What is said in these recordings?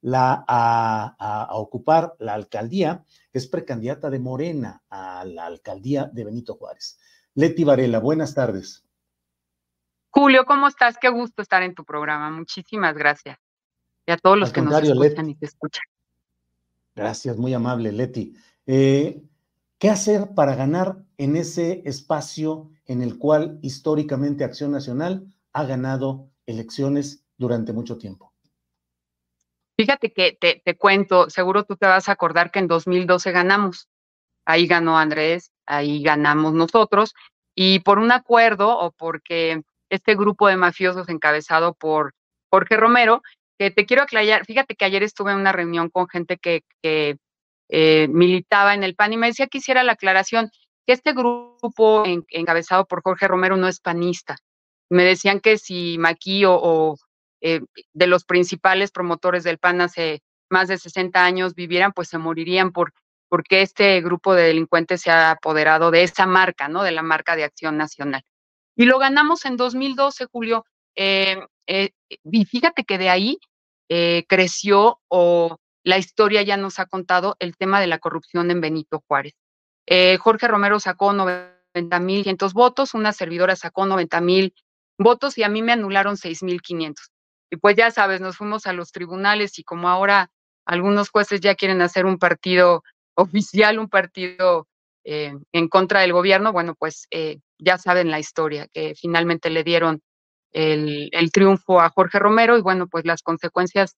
la, a, a, a, ocupar la alcaldía, es precandidata de Morena a la alcaldía de Benito Juárez. Leti Varela, buenas tardes. Julio, ¿cómo estás? Qué gusto estar en tu programa. Muchísimas gracias. Y a todos los Al que nos escuchan Leti. y te escuchan. Gracias, muy amable, Leti. Eh, ¿Qué hacer para ganar en ese espacio en el cual históricamente Acción Nacional ha ganado elecciones durante mucho tiempo? Fíjate que te, te, cuento, seguro tú te vas a acordar que en 2012 ganamos. Ahí ganó Andrés, ahí ganamos nosotros, y por un acuerdo o porque este grupo de mafiosos encabezado por Jorge Romero, que te quiero aclarar, fíjate que ayer estuve en una reunión con gente que, eh, militaba en el PAN y me decía que hiciera la aclaración que este grupo en, encabezado por Jorge Romero no es panista. Me decían que si Maquí o eh, de los principales promotores del PAN hace más de 60 años vivieran, pues se morirían por porque este grupo de delincuentes se ha apoderado de esa marca, ¿no? De la marca de Acción Nacional. Y lo ganamos en 2012, Julio. Eh, eh, y fíjate que de ahí eh, creció o la historia ya nos ha contado el tema de la corrupción en Benito Juárez. Eh, Jorge Romero sacó 90 mil votos, una servidora sacó 90 mil votos y a mí me anularon 6 mil 500. Y pues ya sabes, nos fuimos a los tribunales y como ahora algunos jueces ya quieren hacer un partido oficial, un partido eh, en contra del gobierno, bueno, pues eh, ya saben la historia, que finalmente le dieron el, triunfo a Jorge Romero y bueno, pues las consecuencias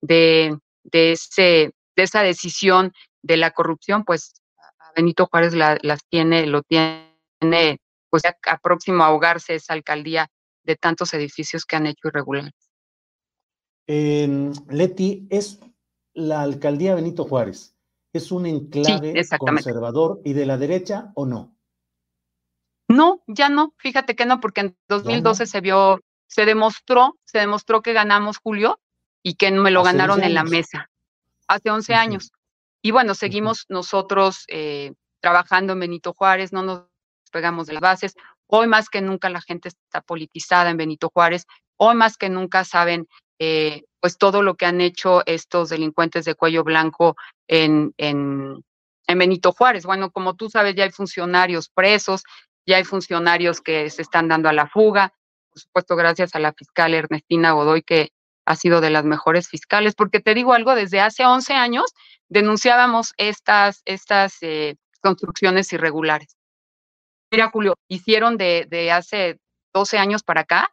de, de, ese, de esa decisión de la corrupción, pues a Benito Juárez la, las tiene, lo tiene, pues a, a próximo a ahogarse esa alcaldía de tantos edificios que han hecho irregulares. Eh, Leti, ¿es la alcaldía Benito Juárez? ¿Es un enclave sí, conservador y de la derecha o no? No, ya no, fíjate que no, porque en 2012 no. se vio, se demostró, se demostró que ganamos Julio y que me lo hace ganaron en la mesa hace 11 uh -huh. años. Y bueno, seguimos uh -huh. nosotros eh, trabajando en Benito Juárez, no nos pegamos de las bases. Hoy más que nunca la gente está politizada en Benito Juárez. Hoy más que nunca saben eh, pues todo lo que han hecho estos delincuentes de cuello blanco en, en, en Benito Juárez. Bueno, como tú sabes, ya hay funcionarios presos, ya hay funcionarios que se están dando a la fuga, por supuesto, gracias a la fiscal Ernestina Godoy, que ha sido de las mejores fiscales, porque te digo algo, desde hace 11 años denunciábamos estas, estas eh, construcciones irregulares. Mira, Julio, hicieron de, de hace 12 años para acá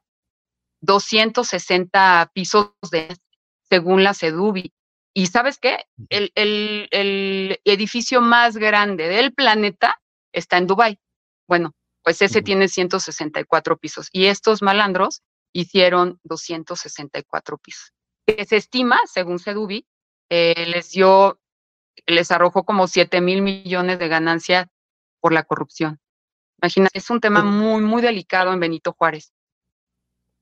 260 pisos de según la CEDUBI. Y sabes qué? El, el, el, edificio más grande del planeta está en Dubái. Bueno, pues ese uh -huh. tiene 164 pisos. Y estos malandros hicieron 264 pisos. Que se estima, según CEDUBI, eh, les dio, les arrojó como 7 mil millones de ganancia por la corrupción. Imagina, es un tema muy, muy delicado en Benito Juárez.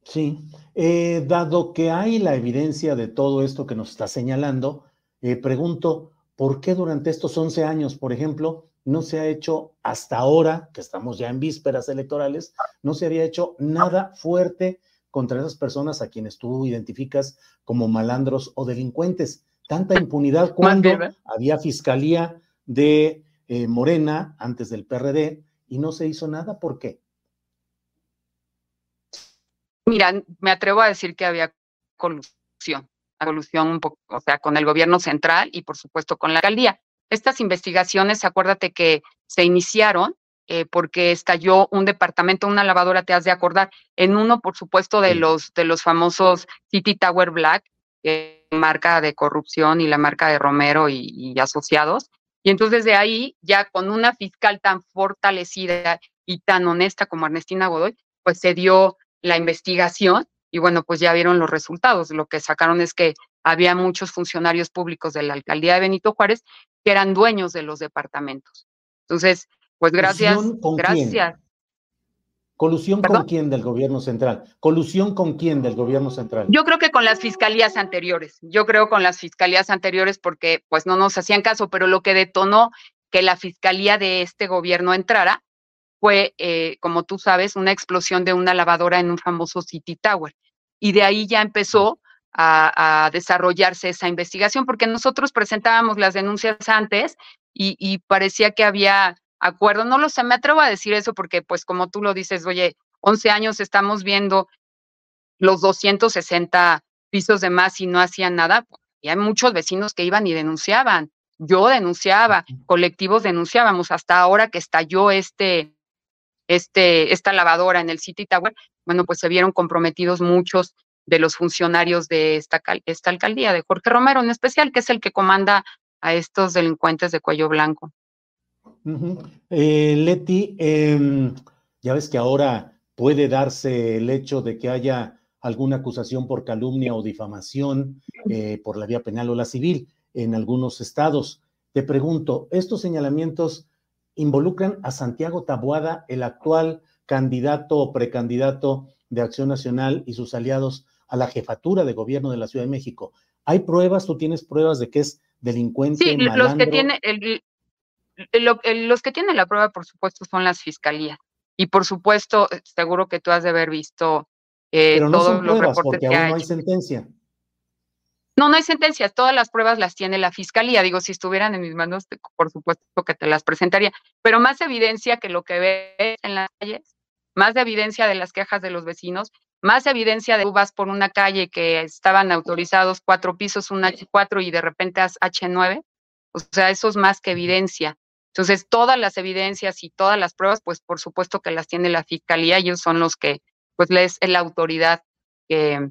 Sí, eh, dado que hay la evidencia de todo esto que nos está señalando, eh, pregunto, ¿por qué durante estos 11 años, por ejemplo, no se ha hecho hasta ahora, que estamos ya en vísperas electorales, no se había hecho nada fuerte contra esas personas a quienes tú identificas como malandros o delincuentes. Tanta impunidad cuando había fiscalía de eh, Morena antes del PRD y no se hizo nada. ¿Por qué? Mira, me atrevo a decir que había colusión, colusión un poco, o sea, con el gobierno central y por supuesto con la alcaldía. Estas investigaciones, acuérdate que se iniciaron eh, porque estalló un departamento, una lavadora, te has de acordar, en uno, por supuesto, de los de los famosos City Tower Black, marca de corrupción y la marca de Romero y, y asociados. Y entonces de ahí, ya con una fiscal tan fortalecida y tan honesta como Ernestina Godoy, pues se dio la investigación y bueno, pues ya vieron los resultados. Lo que sacaron es que había muchos funcionarios públicos de la alcaldía de Benito Juárez que eran dueños de los departamentos. Entonces, pues gracias, gracias. ¿Colusión con quién del gobierno central? ¿Colusión con quién del gobierno central? Yo creo que con las fiscalías anteriores. Yo creo con las fiscalías anteriores porque pues no nos hacían caso, pero lo que detonó que la fiscalía de este gobierno entrara fue, eh, como tú sabes, una explosión de una lavadora en un famoso City Tower. Y de ahí ya empezó a, desarrollarse esa investigación, porque nosotros presentábamos las denuncias antes y, y parecía que había acuerdo. No lo sé, me atrevo a decir eso porque, pues, como tú lo dices, oye, 11 años estamos viendo los 260 pisos de más y no hacían nada. Y hay muchos vecinos que iban y denunciaban. Yo denunciaba, colectivos denunciábamos, hasta ahora que estalló este, este, esta lavadora en el City Tower, bueno, pues se vieron comprometidos muchos de los funcionarios de esta, esta alcaldía, de Jorge Romero en especial, que es el que comanda a estos delincuentes de cuello blanco. Eh, Leti, em, ya ves que ahora puede darse el hecho de que haya alguna acusación por calumnia o difamación eh, por la vía penal o la civil en algunos estados. Te pregunto, ¿estos señalamientos involucran a Santiago Tabuada, el actual candidato o precandidato de Acción Nacional y sus aliados a la jefatura de gobierno de la Ciudad de México. ¿Hay pruebas? ¿Tú tienes pruebas de que es delincuente? Sí, los que tiene los que tienen la prueba, por supuesto, son las fiscalías. Y por supuesto, seguro que tú has de haber visto eh, Pero no todos son los pruebas, reportes porque aún no hay sentencia. No, no hay sentencias, todas las pruebas las tiene la fiscalía. Digo, si estuvieran en mis manos, por supuesto que te las presentaría, pero más evidencia que lo que ves en las calles, más evidencia de las quejas de los vecinos, más evidencia de uvas por una calle que estaban autorizados cuatro pisos, un H4 y de repente H9. O sea, eso es más que evidencia. Entonces, todas las evidencias y todas las pruebas, pues por supuesto que las tiene la fiscalía, ellos son los que, pues, les es la autoridad que,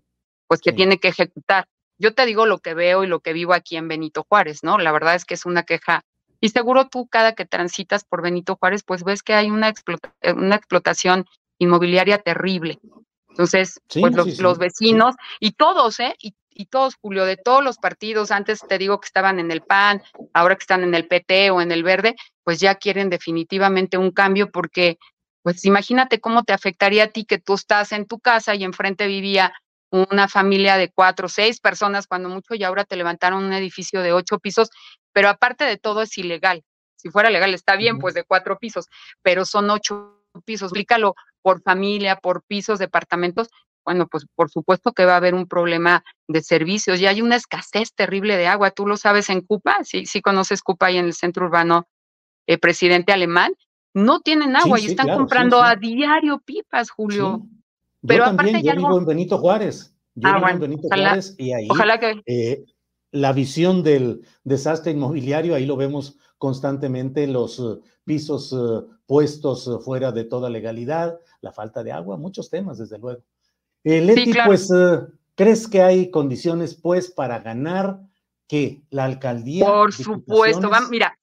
pues, que tiene que ejecutar. Yo te digo lo que veo y lo que vivo aquí en Benito Juárez, ¿no? La verdad es que es una queja. Y seguro tú, cada que transitas por Benito Juárez, pues ves que hay una, eh, una explotación inmobiliaria terrible. Entonces, pues los, los, vecinos y todos, ¿eh? Y y todos, Julio, de todos los partidos, antes te digo que estaban en el PAN, ahora que están en el PT o en el Verde, pues ya quieren definitivamente un cambio porque, pues imagínate cómo te afectaría a ti que tú estás en tu casa y enfrente vivía una familia de cuatro, seis personas, cuando mucho, y ahora te levantaron un edificio de ocho pisos, pero aparte de todo es ilegal. Si fuera legal está bien, pues de cuatro pisos, pero son ocho pisos. Explícalo por familia, por pisos, departamentos, bueno, pues por supuesto que va a haber un problema de servicios y hay una escasez terrible de agua. Tú lo sabes en Cupa, sí, sí conoces Cupa ahí en el centro urbano, eh, presidente alemán, no tienen agua y están comprando a diario pipas, Julio. Pero también, yo vivo en Benito Juárez. Yo ah, vivo en Benito Juárez y ahí ojalá que... Eh, la visión del desastre inmobiliario, ahí lo vemos constantemente, los eh, pisos puestos fuera de toda legalidad, la falta de agua, muchos temas, desde luego. Eh, Leti, pues, eh, ¿crees que hay condiciones, pues, para ganar que la alcaldía? Por supuesto, mira,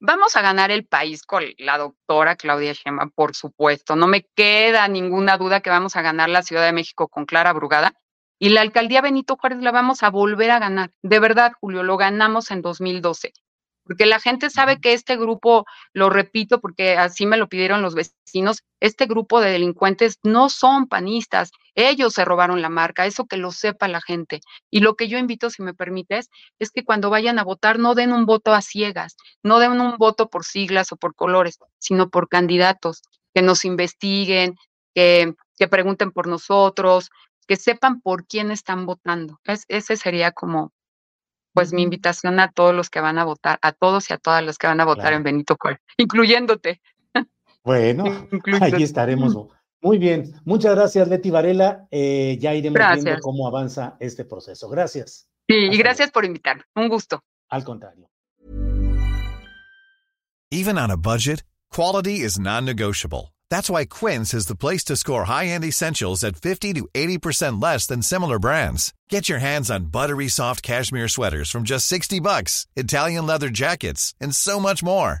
vamos a ganar el país con la doctora Claudia Sheinbaum, por supuesto. No me queda ninguna duda que vamos a ganar la Ciudad de México con Clara Brugada. Y la alcaldía Benito Juárez la vamos a volver a ganar. De verdad, Julio, lo ganamos en 2012 porque la gente sabe que este grupo, lo repito, porque así me lo pidieron los vecinos, este grupo de delincuentes no son panistas, ellos se robaron la marca, eso que lo sepa la gente. Y lo que yo invito, si me permites, es que cuando vayan a votar no den un voto a ciegas, no den un voto por siglas o por colores, sino por candidatos, que nos investiguen, que, que pregunten por nosotros, que sepan por quién están votando. ese sería como, pues, mi invitación a todos los que van a votar, a todos y a todas los que van a votar en Benito Juárez, incluyéndote. Bueno, ahí estaremos. Muy bien, muchas gracias Leti Varela. Eh, ya iremos viendo cómo avanza este proceso. Gracias. Sí, y gracias por invitarme. Un gusto. Al contrario. Even on a budget, quality is non-negotiable. That's why Quince is the place to score high-end essentials at 50 to 80% less than similar brands. Get your hands on buttery soft cashmere sweaters from just 60 bucks, Italian leather jackets, and so much more.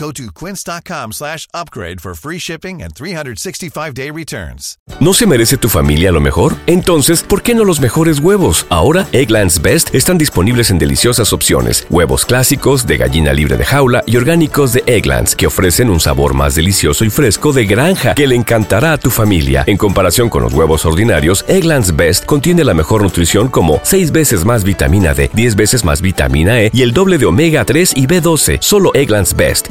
Go to quince.com slash upgrade for free shipping and 365-day returns. ¿No se merece tu familia lo mejor? Entonces, ¿por qué no los mejores huevos? Ahora, Egglands Best están disponibles en deliciosas opciones. Huevos clásicos, de gallina libre de jaula y orgánicos de Egglands, que ofrecen un sabor más delicioso y fresco de granja que le encantará a tu familia. En comparación con los huevos ordinarios, Egglands Best contiene la mejor nutrición como 6 veces más vitamina D, 10 veces más vitamina E y el doble de omega 3 y B12. Solo Egglands Best.